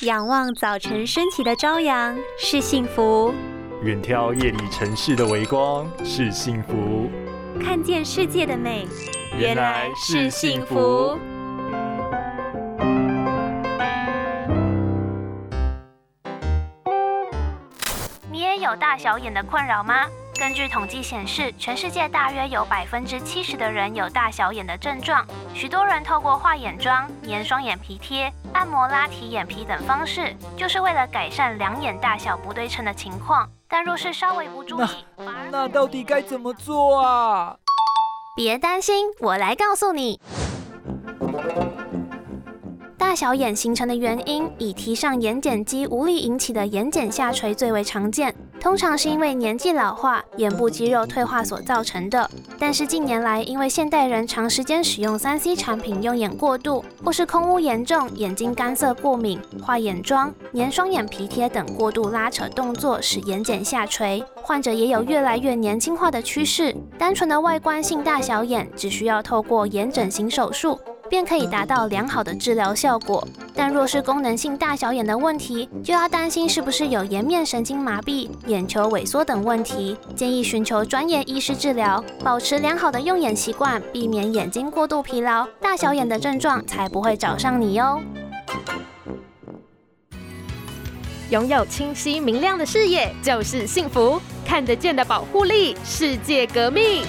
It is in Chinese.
仰望早晨升起的朝阳是幸福，远眺夜里城市的微光是幸福，看见世界的美原来是幸福。你也有大小眼的困扰吗？根据统计显示，全世界大约有百分之七十的人有大小眼的症状。许多人透过画眼妆、粘双眼皮贴、按摩拉提眼皮等方式，就是为了改善两眼大小不对称的情况。但若是稍微不注意，那到底该怎么做啊？别担心，我来告诉你。大小眼形成的原因，以提上眼睑肌无力引起的眼睑下垂最为常见。通常是因为年纪老化、眼部肌肉退化所造成的。但是近年来，因为现代人长时间使用三 C 产品，用眼过度，或是空污严重、眼睛干涩过敏、画眼妆、粘双眼皮贴等过度拉扯动作，使眼睑下垂。患者也有越来越年轻化的趋势。单纯的外观性大小眼，只需要透过眼整形手术。便可以达到良好的治疗效果。但若是功能性大小眼的问题，就要担心是不是有颜面神经麻痹、眼球萎缩等问题，建议寻求专业医师治疗，保持良好的用眼习惯，避免眼睛过度疲劳，大小眼的症状才不会找上你哟。拥有清晰明亮的视野就是幸福，看得见的保护力，世界革命。